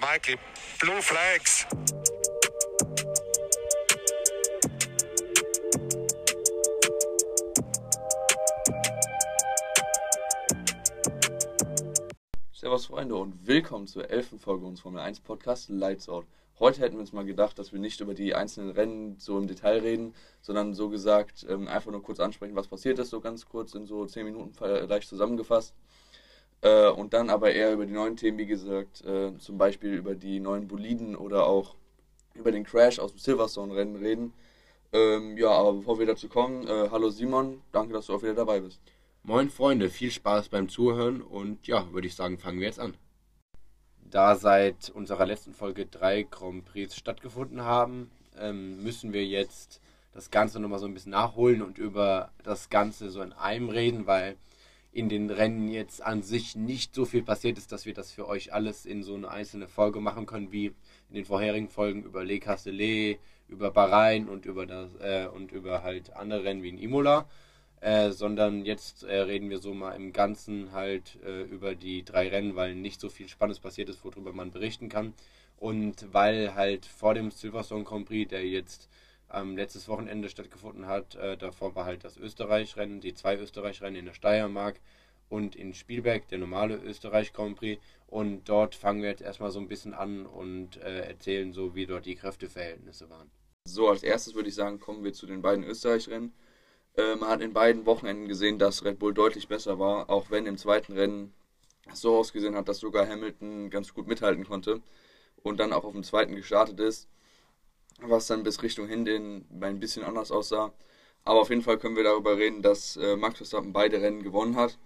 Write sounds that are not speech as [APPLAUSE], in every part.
Mikey, blue flags. Servus Freunde und willkommen zur elften Folge unseres Formel 1 Podcasts Lights Out. Heute hätten wir uns mal gedacht, dass wir nicht über die einzelnen Rennen so im Detail reden, sondern so gesagt ähm, einfach nur kurz ansprechen, was passiert ist, so ganz kurz in so 10 Minuten leicht zusammengefasst. Äh, und dann aber eher über die neuen Themen, wie gesagt, äh, zum Beispiel über die neuen Boliden oder auch über den Crash aus dem Silverstone-Rennen reden. Ähm, ja, aber bevor wir dazu kommen, äh, hallo Simon, danke, dass du auch wieder dabei bist. Moin Freunde, viel Spaß beim Zuhören und ja, würde ich sagen, fangen wir jetzt an. Da seit unserer letzten Folge drei Grand Prix stattgefunden haben, ähm, müssen wir jetzt das Ganze nochmal so ein bisschen nachholen und über das Ganze so in einem reden, weil in den Rennen jetzt an sich nicht so viel passiert ist, dass wir das für euch alles in so eine einzelne Folge machen können, wie in den vorherigen Folgen über Le Castellet, über Bahrain und über das äh, und über halt andere Rennen wie in Imola. Äh, sondern jetzt äh, reden wir so mal im Ganzen halt äh, über die drei Rennen, weil nicht so viel Spannendes passiert ist, worüber man berichten kann. Und weil halt vor dem Silverstone Grand Prix, der jetzt am letztes Wochenende stattgefunden hat, äh, davor war halt das Österreich-Rennen, die zwei Österreich-Rennen in der Steiermark und in Spielberg, der normale Österreich Grand Prix. Und dort fangen wir jetzt erstmal so ein bisschen an und äh, erzählen so, wie dort die Kräfteverhältnisse waren. So, als erstes würde ich sagen, kommen wir zu den beiden Österreich-Rennen. Äh, man hat in beiden Wochenenden gesehen, dass Red Bull deutlich besser war, auch wenn im zweiten Rennen so ausgesehen hat, dass sogar Hamilton ganz gut mithalten konnte und dann auch auf dem zweiten gestartet ist, was dann bis Richtung Hinten ein bisschen anders aussah. Aber auf jeden Fall können wir darüber reden, dass äh, Max Verstappen beide Rennen gewonnen hat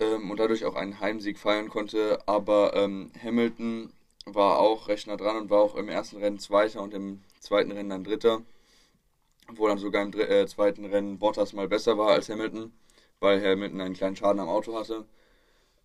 ähm, und dadurch auch einen Heimsieg feiern konnte. Aber ähm, Hamilton war auch recht nah dran und war auch im ersten Rennen Zweiter und im zweiten Rennen dann Dritter wo dann sogar im äh, zweiten Rennen Bottas mal besser war als Hamilton, weil Hamilton einen kleinen Schaden am Auto hatte.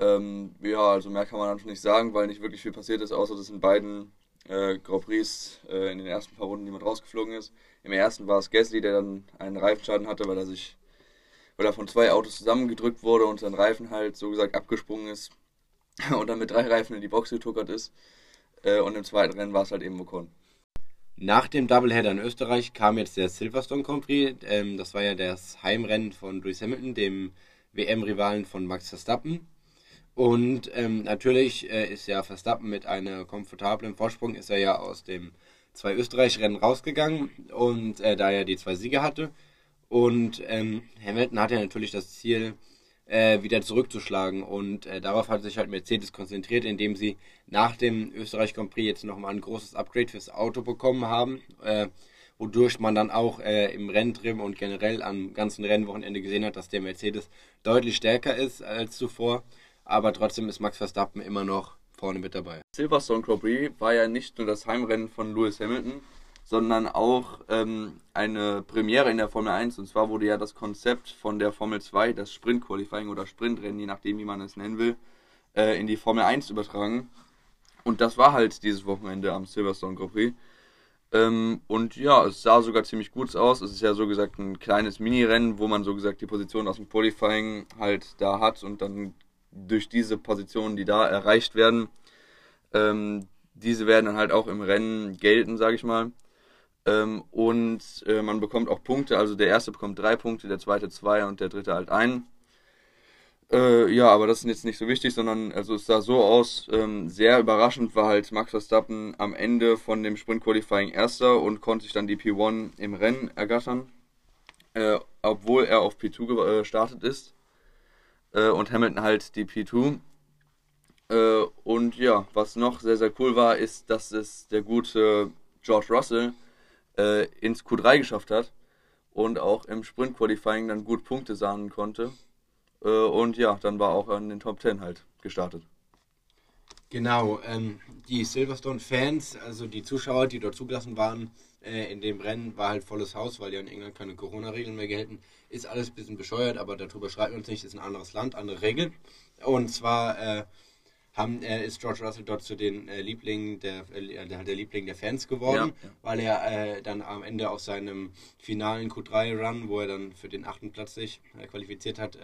Ähm, ja, also mehr kann man dann nicht sagen, weil nicht wirklich viel passiert ist, außer dass in beiden äh, Grand Prix äh, in den ersten paar Runden jemand rausgeflogen ist. Im ersten war es Gasly, der dann einen Reifenschaden hatte, weil er sich, weil er von zwei Autos zusammengedrückt wurde und sein Reifen halt so gesagt abgesprungen ist [LAUGHS] und dann mit drei Reifen in die Box getuckert ist. Äh, und im zweiten Rennen war es halt eben Ocon. Nach dem Doubleheader in Österreich kam jetzt der Silverstone Grand Prix. Ähm, das war ja das Heimrennen von Lewis Hamilton, dem WM-Rivalen von Max Verstappen. Und ähm, natürlich äh, ist ja Verstappen mit einem komfortablen Vorsprung, ist er ja aus dem zwei Österreich-Rennen rausgegangen und äh, da er die zwei Siege hatte. Und ähm, Hamilton hatte ja natürlich das Ziel, äh, wieder zurückzuschlagen. Und äh, darauf hat sich halt Mercedes konzentriert, indem sie nach dem Österreich Grand Prix jetzt nochmal ein großes Upgrade fürs Auto bekommen haben, äh, wodurch man dann auch äh, im Renntrim und generell am ganzen Rennwochenende gesehen hat, dass der Mercedes deutlich stärker ist als zuvor. Aber trotzdem ist Max Verstappen immer noch vorne mit dabei. Silverstone Grand Prix war ja nicht nur das Heimrennen von Lewis Hamilton, sondern auch ähm, eine Premiere in der Formel 1. Und zwar wurde ja das Konzept von der Formel 2, das Sprint Qualifying oder Sprintrennen, je nachdem wie man es nennen will, äh, in die Formel 1 übertragen. Und das war halt dieses Wochenende am Silverstone Grand Prix. Ähm, und ja, es sah sogar ziemlich gut aus. Es ist ja so gesagt ein kleines Mini-Rennen, wo man so gesagt die Position aus dem Qualifying halt da hat und dann durch diese Positionen, die da erreicht werden, ähm, diese werden dann halt auch im Rennen gelten, sage ich mal. Ähm, und äh, man bekommt auch Punkte. Also der erste bekommt drei Punkte, der zweite zwei und der dritte halt einen. Äh, ja, aber das ist jetzt nicht so wichtig, sondern also es sah so aus, ähm, sehr überraschend war halt Max Verstappen am Ende von dem Sprint Qualifying erster und konnte sich dann die P1 im Rennen ergattern, äh, obwohl er auf P2 gestartet ist äh, und Hamilton halt die P2. Äh, und ja, was noch sehr, sehr cool war, ist, dass es der gute George Russell äh, ins Q3 geschafft hat und auch im Sprint Qualifying dann gut Punkte sammeln konnte. Äh, und ja, dann war auch an den Top 10 halt gestartet. Genau, ähm, die Silverstone-Fans, also die Zuschauer, die dort zugelassen waren äh, in dem Rennen, war halt volles Haus, weil ja in England keine Corona-Regeln mehr gelten. Ist alles ein bisschen bescheuert, aber darüber schreiben wir uns nicht, ist ein anderes Land, andere Regeln. Und zwar äh, haben, äh, ist George Russell dort zu den äh, Lieblingen der, äh, der, der Liebling der Fans geworden, ja, weil er äh, dann am Ende aus seinem finalen Q3-Run, wo er dann für den achten Platz sich qualifiziert hat,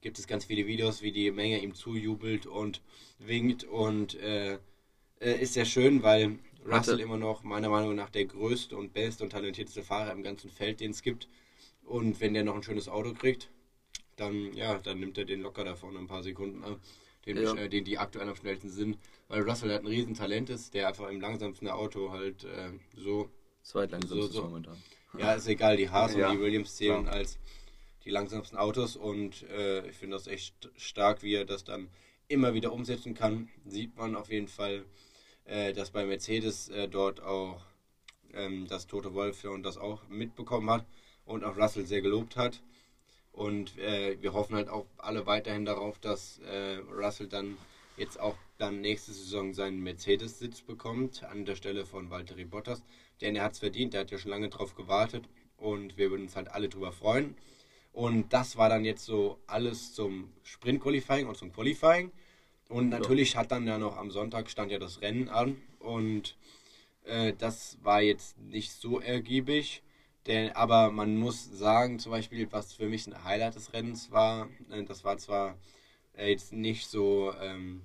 gibt es ganz viele Videos, wie die Menge ihm zujubelt und winkt und äh, ist sehr schön, weil Russell immer noch meiner Meinung nach der größte und beste und talentierteste Fahrer im ganzen Feld, den es gibt. Und wenn der noch ein schönes Auto kriegt, dann, ja, dann nimmt er den locker da vorne ein paar Sekunden ab, den, Ja. äh, den die aktuell am schnellsten sind. Weil Russell halt ein Riesentalent ist, der einfach im langsamsten Auto halt äh, so, Zweitlangsam So, so. momentan. ja, ist egal, die Haas Ja, und die Williams zählen klar. als die langsamsten Autos und äh, ich finde das echt stark, wie er das dann immer wieder umsetzen kann. Sieht man auf jeden Fall, äh, dass bei Mercedes äh, dort auch ähm, das Tote Wolf und das auch mitbekommen hat und auch Russell sehr gelobt hat. Und äh, wir hoffen halt auch alle weiterhin darauf, dass äh, Russell dann jetzt auch dann nächste Saison seinen Mercedes-Sitz bekommt, an der Stelle von Valtteri Bottas. Denn er hat es verdient, der hat ja schon lange drauf gewartet und wir würden uns halt alle drüber freuen. Und das war dann jetzt so alles zum Sprint-Qualifying und zum Qualifying. Und natürlich hat dann ja noch am Sonntag stand ja das Rennen an und äh, das war jetzt nicht so ergiebig. Denn, aber man muss sagen, zum Beispiel, was für mich ein Highlight des Rennens war, äh, das war zwar äh, jetzt nicht so ähm,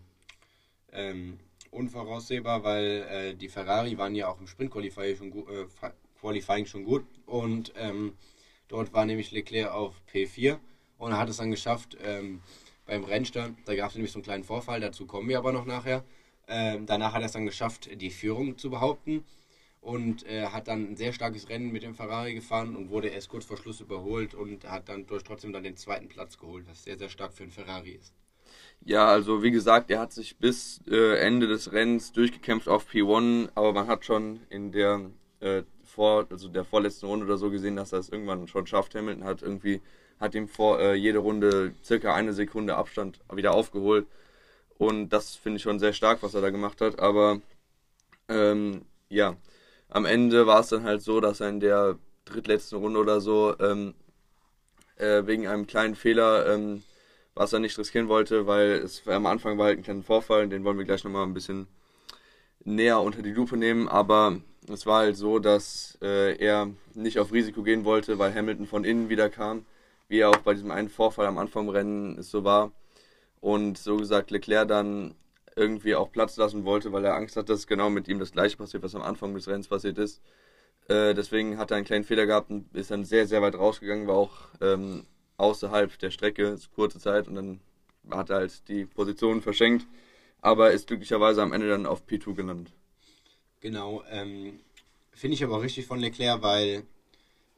ähm, unvoraussehbar, weil äh, die Ferrari waren ja auch im Sprint-Qualifying schon, gu äh, Qualifying schon gut und ähm, dort war nämlich Leclerc auf P4 und er hat es dann geschafft ähm, beim Rennstart, da gab es nämlich so einen kleinen Vorfall, dazu kommen wir aber noch nachher. Ähm, danach hat er es dann geschafft, die Führung zu behaupten und äh, hat dann ein sehr starkes Rennen mit dem Ferrari gefahren und wurde erst kurz vor Schluss überholt und hat dann durch trotzdem dann den zweiten Platz geholt, was sehr, sehr stark für einen Ferrari ist. Ja, also wie gesagt, er hat sich bis äh, Ende des Rennens durchgekämpft auf P1, aber man hat schon in der äh, vor, also der vorletzten Runde oder so gesehen, dass er es irgendwann schon schafft. Hamilton hat irgendwie hat ihm vor äh, jede Runde circa eine Sekunde Abstand wieder aufgeholt und das finde ich schon sehr stark, was er da gemacht hat. Aber ähm, ja, am Ende war es dann halt so, dass er in der drittletzten Runde oder so ähm, äh, wegen einem kleinen Fehler ähm, was er nicht riskieren wollte, weil es am Anfang war halt ein kleiner Vorfall, den wollen wir gleich nochmal ein bisschen näher unter die Lupe nehmen, aber es war halt so, dass äh, er nicht auf Risiko gehen wollte, weil Hamilton von innen wieder kam, wie er auch bei diesem einen Vorfall am Anfang im Rennen es so war und so gesagt Leclerc dann irgendwie auch Platz lassen wollte, weil er Angst hat, dass genau mit ihm das gleiche passiert, was am Anfang des Rennens passiert ist. Äh, deswegen hat er einen kleinen Fehler gehabt und ist dann sehr, sehr weit rausgegangen, war auch ähm, außerhalb der Strecke, kurze Zeit und dann hat er halt die Position verschenkt, aber ist glücklicherweise am Ende dann auf P2 gelandet. Genau, ähm, finde ich aber richtig von Leclerc, weil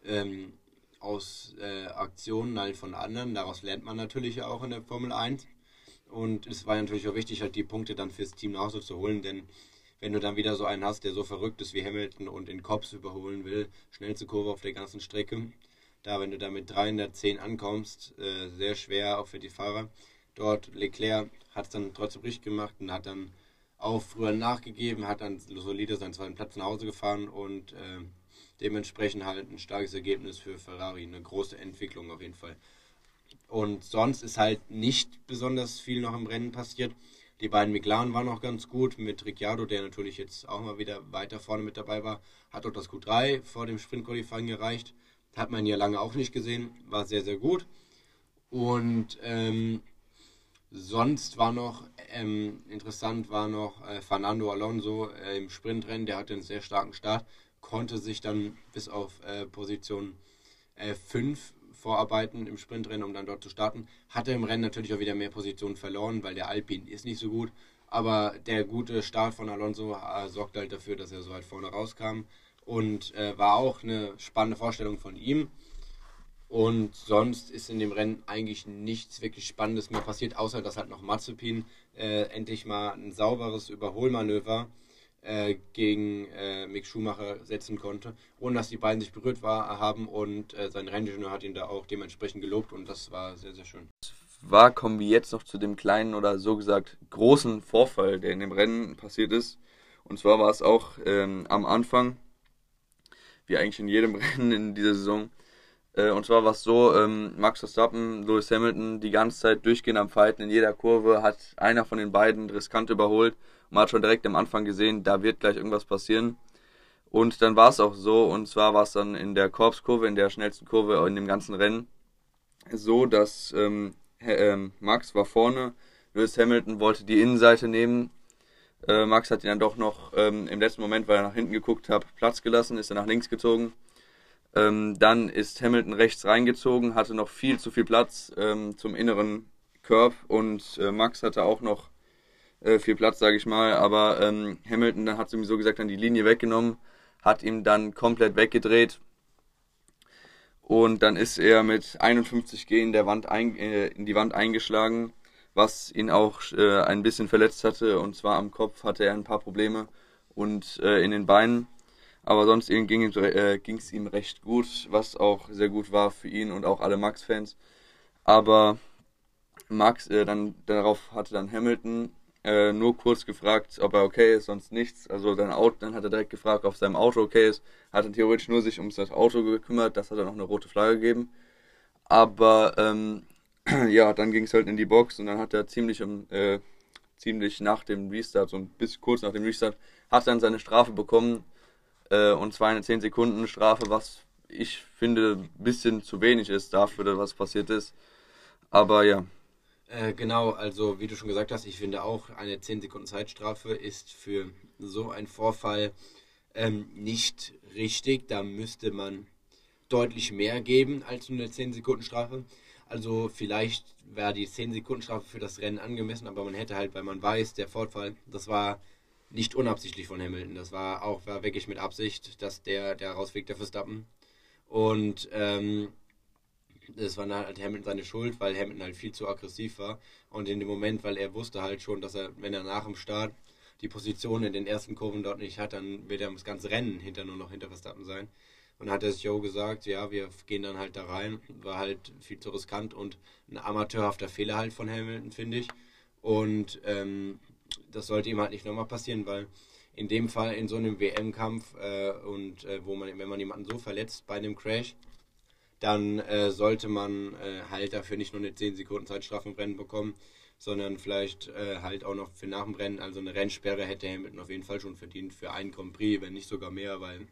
ähm, aus äh, Aktionen halt von anderen, daraus lernt man natürlich auch in der Formel 1. Und es war natürlich auch wichtig, halt die Punkte dann fürs Team nach Hause zu holen, denn wenn du dann wieder so einen hast, der so verrückt ist wie Hamilton und in Cops überholen will, schnellste Kurve auf der ganzen Strecke, da wenn du da mit 310 ankommst, äh, sehr schwer auch für die Fahrer. Dort Leclerc hat es dann trotzdem richtig gemacht und hat dann auch früher nachgegeben, hat dann solide seinen zweiten Platz nach Hause gefahren und äh, dementsprechend halt ein starkes Ergebnis für Ferrari, eine große Entwicklung auf jeden Fall. Und sonst ist halt nicht besonders viel noch im Rennen passiert. Die beiden McLaren waren noch ganz gut mit Ricciardo, der natürlich jetzt auch mal wieder weiter vorne mit dabei war. Hat auch das Q3 vor dem Sprint Qualifying erreicht. Hat man ja lange auch nicht gesehen. War sehr, sehr gut. Und ähm, sonst war noch ähm, interessant, war noch äh, Fernando Alonso äh, im Sprintrennen. Der hatte einen sehr starken Start, konnte sich dann bis auf äh, Position 5 vorarbeiten im Sprintrennen, um dann dort zu starten. Hatte im Rennen natürlich auch wieder mehr Positionen verloren, weil der Alpin ist nicht so gut. Aber der gute Start von Alonso äh, sorgte halt dafür, dass er so weit vorne rauskam. Und äh, war auch eine spannende Vorstellung von ihm. Und sonst ist in dem Rennen eigentlich nichts wirklich Spannendes mehr passiert, außer dass halt noch Mazepin äh, endlich mal ein sauberes Überholmanöver äh, gegen äh, Mick Schumacher setzen konnte, ohne dass die beiden sich berührt war, haben und äh, sein Renningenieur hat ihn da auch dementsprechend gelobt und das war sehr, sehr schön. War, kommen wir jetzt noch zu dem kleinen oder so gesagt großen Vorfall, der in dem Rennen passiert ist. Und zwar war es auch ähm, am Anfang, wie eigentlich in jedem [LAUGHS] Rennen in dieser Saison, Äh, und zwar war es so, ähm, Max Verstappen, Lewis Hamilton die ganze Zeit durchgehend am Fighten. In jeder Kurve hat einer von den beiden riskant überholt. Man hat schon direkt am Anfang gesehen, da wird gleich irgendwas passieren. Und dann war es auch so, und zwar war es dann in der Korpskurve, in der schnellsten Kurve in dem ganzen Rennen, so, dass ähm, H- ähm, Max war vorne, Lewis Hamilton wollte die Innenseite nehmen, Äh, Max hat ihn dann doch noch ähm, im letzten Moment, weil er nach hinten geguckt hat, Platz gelassen, ist er nach links gezogen. Ähm, dann ist Hamilton rechts reingezogen, hatte noch viel zu viel Platz ähm, zum inneren Curb und äh, Max hatte auch noch äh, viel Platz, sage ich mal. Aber ähm, Hamilton hat sowieso gesagt dann die Linie weggenommen, hat ihm dann komplett weggedreht und dann ist er mit 51 G in, der Wand ein, äh, in die Wand eingeschlagen, was ihn auch äh, ein bisschen verletzt hatte. Und zwar am Kopf hatte er ein paar Probleme und äh, in den Beinen. Aber sonst ging es äh, ihm recht gut, was auch sehr gut war für ihn und auch alle Max-Fans. Aber Max, äh, dann darauf hatte dann Hamilton äh, nur kurz gefragt, ob er okay ist, sonst nichts. Also sein Auto, dann hat er direkt gefragt, ob sein Auto okay ist. Hat dann theoretisch nur sich um das Auto gekümmert, das hat er noch eine rote Flagge gegeben. Aber ähm, [CLEARS THROAT] ja, dann ging es halt in die Box und dann hat er ziemlich, äh, ziemlich nach dem Restart, so ein bisschen kurz nach dem Restart, hat dann seine Strafe bekommen. Äh, und zwar eine 10 Sekunden Strafe, was ich finde ein bisschen zu wenig ist dafür, was passiert ist. Aber ja, äh, genau, also wie du schon gesagt hast, ich finde auch, eine 10 Sekunden Zeitstrafe ist für so einen Vorfall ähm, nicht richtig. Da müsste man deutlich mehr geben als nur eine 10 Sekunden Strafe. Also vielleicht wäre die 10 Sekunden Strafe für das Rennen angemessen, aber man hätte halt, weil man weiß, der Vorfall, das war nicht unabsichtlich von Hamilton. Das war auch war wirklich mit Absicht, dass der, der rausfliegt, der Verstappen. Und ähm, das war halt Hamilton seine Schuld, weil Hamilton halt viel zu aggressiv war. Und in dem Moment, weil er wusste halt schon, dass er, wenn er nach dem Start die Position in den ersten Kurven dort nicht hat, dann wird er das ganze Rennen hinter nur noch hinter Verstappen sein. Und hat sich Joe gesagt, ja, wir gehen dann halt da rein. War halt viel zu riskant und ein amateurhafter Fehler halt von Hamilton, finde ich. Und ähm, das sollte ihm halt nicht nochmal passieren, weil in dem Fall in so einem WM-Kampf äh, und äh, wo man, wenn man jemanden so verletzt bei einem Crash, dann äh, sollte man äh, halt dafür nicht nur eine 10 Sekunden Zeitstrafe im Rennen bekommen, sondern vielleicht äh, halt auch noch für nach dem Rennen, also eine Rennsperre hätte Hamilton auf jeden Fall schon verdient für einen Grand Prix, wenn nicht sogar mehr, weil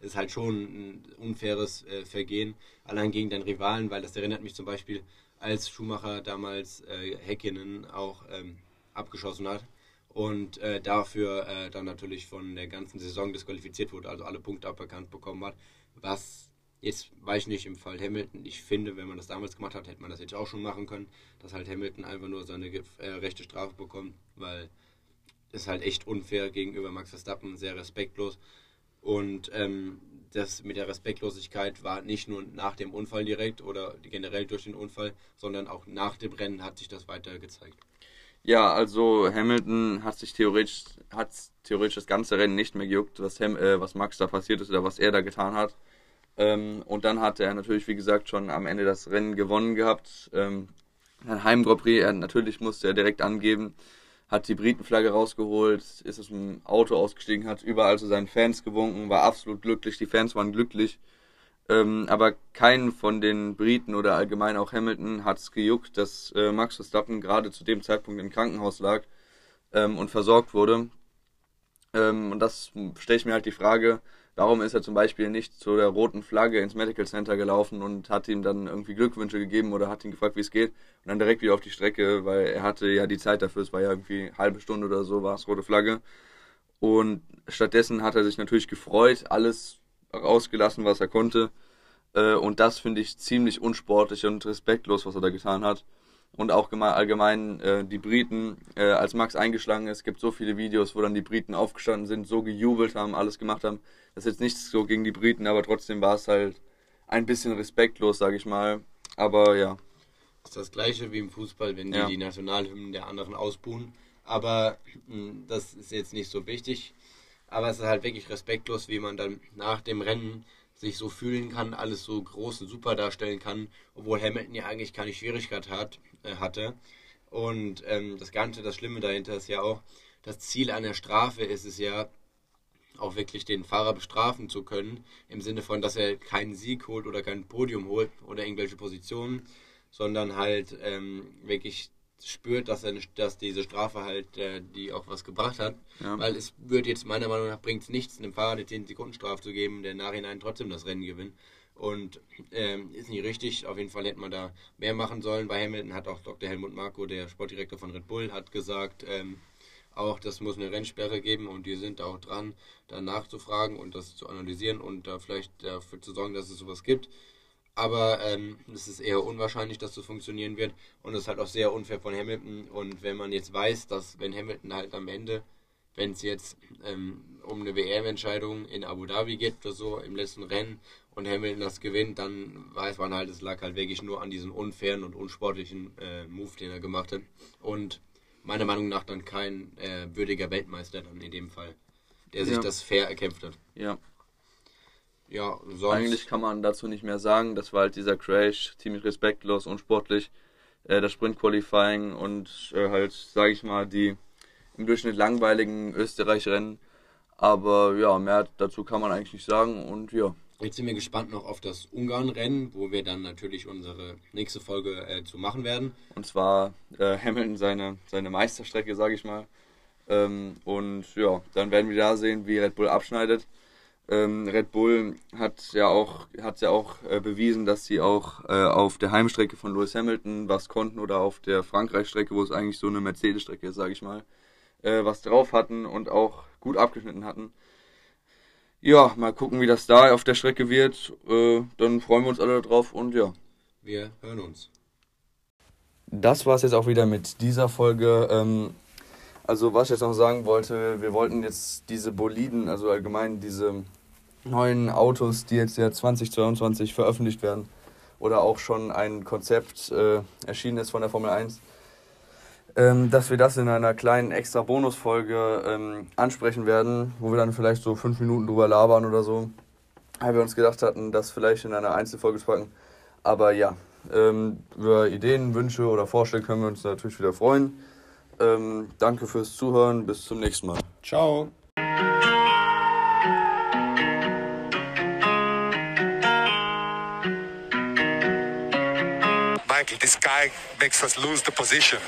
es halt schon ein unfaires äh, Vergehen, allein gegen den Rivalen, weil das erinnert mich zum Beispiel, als Schumacher damals Häkkinen auch ähm, abgeschossen hat und äh, dafür äh, dann natürlich von der ganzen Saison disqualifiziert wurde, also alle Punkte aberkannt bekommen hat, was Jetzt weiß ich nicht im Fall Hamilton. Ich finde, wenn man das damals gemacht hat, hätte man das jetzt auch schon machen können, dass halt Hamilton einfach nur seine äh, rechte Strafe bekommt, weil es halt echt unfair gegenüber Max Verstappen, sehr respektlos. Und ähm, das mit der Respektlosigkeit war nicht nur nach dem Unfall direkt oder generell durch den Unfall, sondern auch nach dem Rennen hat sich das weiter gezeigt. Ja, also Hamilton hat sich theoretisch, hat theoretisch das ganze Rennen nicht mehr gejuckt, was, Ham, äh, was Max da passiert ist oder was er da getan hat. Ähm, und dann hat er natürlich, wie gesagt, schon am Ende das Rennen gewonnen gehabt. Ähm, ein Heim Grand Prix, er, natürlich musste er direkt angeben, hat die Britenflagge rausgeholt, ist aus dem Auto ausgestiegen, hat überall zu seinen Fans gewunken, war absolut glücklich, die Fans waren glücklich. Ähm, aber keinen von den Briten oder allgemein auch Hamilton hat es gejuckt, dass äh, Max Verstappen gerade zu dem Zeitpunkt im Krankenhaus lag ähm, und versorgt wurde. Ähm, und das stelle ich mir halt die Frage, Warum ist er zum Beispiel nicht zu der roten Flagge ins Medical Center gelaufen und hat ihm dann irgendwie Glückwünsche gegeben oder hat ihn gefragt, wie es geht und dann direkt wieder auf die Strecke, weil er hatte ja die Zeit dafür, es war ja irgendwie halbe Stunde oder so, war es rote Flagge. Und stattdessen hat er sich natürlich gefreut, alles rausgelassen, was er konnte. Äh, und das finde ich ziemlich unsportlich und respektlos, was er da getan hat und auch allgemein äh, die Briten, äh, als Max eingeschlagen ist, gibt so viele Videos, wo dann die Briten aufgestanden sind, so gejubelt haben, alles gemacht haben. Das ist jetzt nichts so gegen die Briten, aber trotzdem war es halt ein bisschen respektlos, sage ich mal. Aber ja. Das ist das gleiche wie im Fußball, wenn die ja. die Nationalhymnen der anderen ausbuhen. Aber mh, hm, das ist jetzt nicht so wichtig. Aber es ist halt wirklich respektlos, wie man dann nach dem Rennen sich so fühlen kann, alles so groß und super darstellen kann, obwohl Hamilton ja eigentlich keine Schwierigkeit hat, äh, hatte. Und ähm, das Ganze, das Schlimme dahinter ist ja auch, das Ziel einer Strafe ist es ja, auch wirklich den Fahrer bestrafen zu können, im Sinne von, dass er keinen Sieg holt oder kein Podium holt oder irgendwelche Positionen, sondern halt ähm, wirklich spürt, dass, er, dass diese Strafe halt, äh, die auch was gebracht hat. Ja. Weil es wird jetzt meiner Meinung nach bringt es nichts, einem Fahrer eine 10 Sekunden Strafe zu geben, der nachhinein trotzdem das Rennen gewinnt. Und ähm, ist nicht richtig. Auf jeden Fall hätte man da mehr machen sollen. Bei Hamilton hat auch Dr. Helmut Marko, der Sportdirektor von Red Bull, hat gesagt, ähm, auch das muss eine Rennsperre geben und die sind da auch dran, da nachzufragen und das zu analysieren und da vielleicht dafür zu sorgen, dass es sowas gibt. Aber ähm, es ist eher unwahrscheinlich, dass so funktionieren wird und es ist halt auch sehr unfair von Hamilton. Und wenn man jetzt weiß, dass wenn Hamilton halt am Ende, wenn es jetzt ähm, um eine WM-Entscheidung in Abu Dhabi geht oder so im letzten Rennen und Hamilton das gewinnt, dann weiß man halt, es lag halt wirklich nur an diesem unfairen und unsportlichen äh, Move, den er gemacht hat. Und meiner Meinung nach dann kein äh, würdiger Weltmeister dann in dem Fall, der sich Ja. das fair erkämpft hat. Ja, Ja, sonst. eigentlich kann man dazu nicht mehr sagen. Das war halt dieser Crash, ziemlich respektlos, unsportlich. Äh, das Sprint-Qualifying und äh, halt, sage ich mal, die im Durchschnitt langweiligen Österreich-Rennen. Aber ja, mehr dazu kann man eigentlich nicht sagen. Und ja, Jetzt sind wir gespannt noch auf das Ungarn-Rennen, wo wir dann natürlich unsere nächste Folge äh, zu machen werden. Und zwar äh, Hamilton seine, seine Meisterstrecke, sage ich mal. Ähm, und ja, dann werden wir da sehen, wie Red Bull abschneidet. Ähm, Red Bull hat ja auch, hat ja auch äh, bewiesen, dass sie auch äh, auf der Heimstrecke von Lewis Hamilton was konnten oder auf der Frankreich-Strecke, wo es eigentlich so eine Mercedes-Strecke ist, sage ich mal, äh, was drauf hatten und auch gut abgeschnitten hatten. Ja, mal gucken, wie das da auf der Strecke wird. Äh, dann freuen wir uns alle drauf und ja. Wir hören uns. Das war es jetzt auch wieder mit dieser Folge. Ähm, also was ich jetzt noch sagen wollte, wir wollten jetzt diese Boliden, also allgemein diese neuen Autos, die jetzt ja 2022 veröffentlicht werden oder auch schon ein Konzept äh, erschienen ist von der Formel 1, ähm, dass wir das in einer kleinen extra Bonusfolge ähm, ansprechen werden, wo wir dann vielleicht so fünf Minuten drüber labern oder so. Weil wir uns gedacht hatten, das vielleicht in einer Einzelfolge zu packen. Aber ja, ähm, über Ideen, Wünsche oder Vorschläge können wir uns natürlich wieder freuen. Ähm, danke fürs Zuhören, bis zum nächsten Mal. Ciao. This guy makes us lose the position.